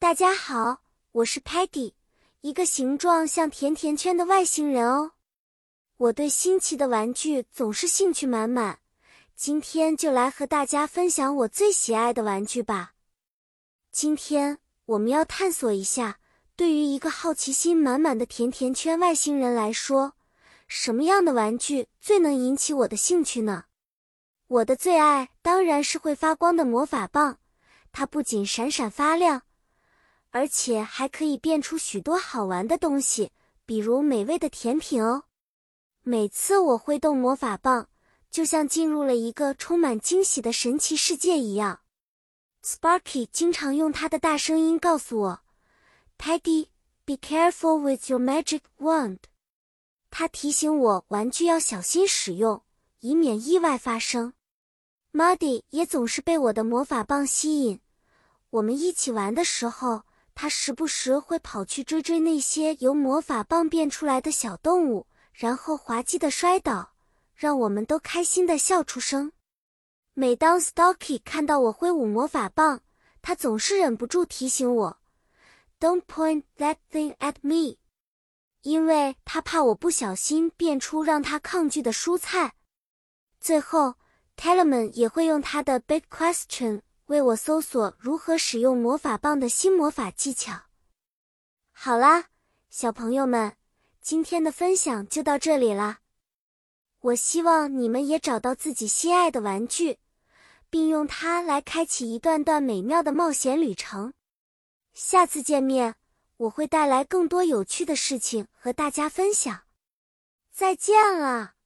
大家好，我是 Patty，一个形状像甜甜圈的外星人哦。我对新奇的玩具总是兴趣满满，今天就来和大家分享我最喜爱的玩具吧。今天我们要探索一下，对于一个好奇心满满的甜甜圈外星人来说，什么样的玩具最能引起我的兴趣呢？我的最爱当然是会发光的魔法棒，它不仅闪闪发亮。而且还可以变出许多好玩的东西，比如美味的甜品哦。每次我挥动魔法棒，就像进入了一个充满惊喜的神奇世界一样。Sparky 经常用他的大声音告诉我：“Teddy, be careful with your magic wand。”他提醒我玩具要小心使用，以免意外发生。Muddy 也总是被我的魔法棒吸引。我们一起玩的时候。他时不时会跑去追追那些由魔法棒变出来的小动物，然后滑稽的摔倒，让我们都开心的笑出声。每当 Stocky 看到我挥舞魔法棒，他总是忍不住提醒我：“Don't point that thing at me”，因为他怕我不小心变出让他抗拒的蔬菜。最后 t e l e m a n 也会用他的 Big Question。为我搜索如何使用魔法棒的新魔法技巧。好啦，小朋友们，今天的分享就到这里啦。我希望你们也找到自己心爱的玩具，并用它来开启一段段美妙的冒险旅程。下次见面，我会带来更多有趣的事情和大家分享。再见了。